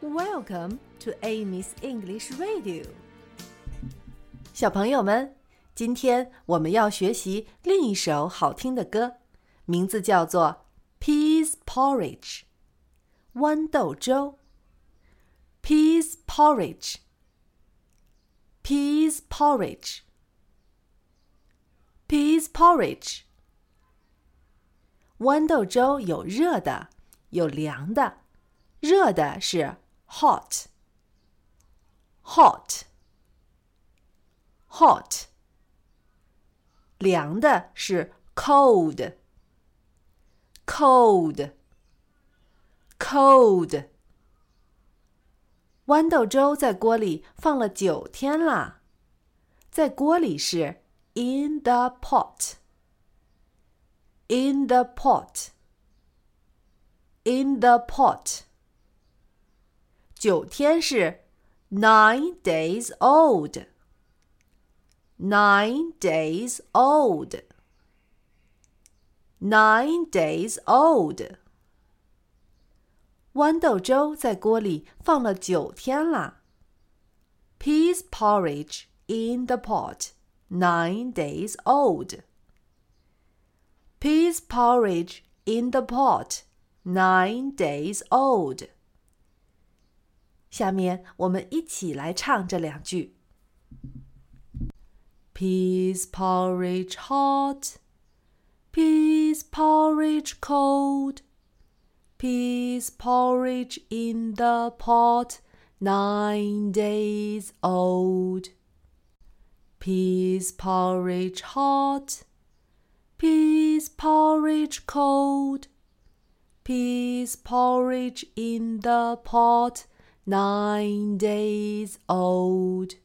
Welcome to Amy's English Radio。小朋友们，今天我们要学习另一首好听的歌，名字叫做《Peas Porridge》豌豆粥。Peas porridge. Peas porridge. Peas porridge. 豌豆粥有热的，有凉的。热的是 hot hot hot，凉的是 cold cold cold。豌豆粥在锅里放了九天啦，在锅里是 in the pot in the pot in the pot。 九天是 nine days old. Nine days old. Nine days old. 豌豆粥在锅里放了九天啦。Peas porridge in the pot, nine days old. Peas porridge in the pot, nine days old. 下面我们一起来唱这两句：Peas porridge hot, peas porridge cold, peas porridge in the pot, nine days old. Peas porridge hot, peas porridge cold, peas porridge in the pot nine days old.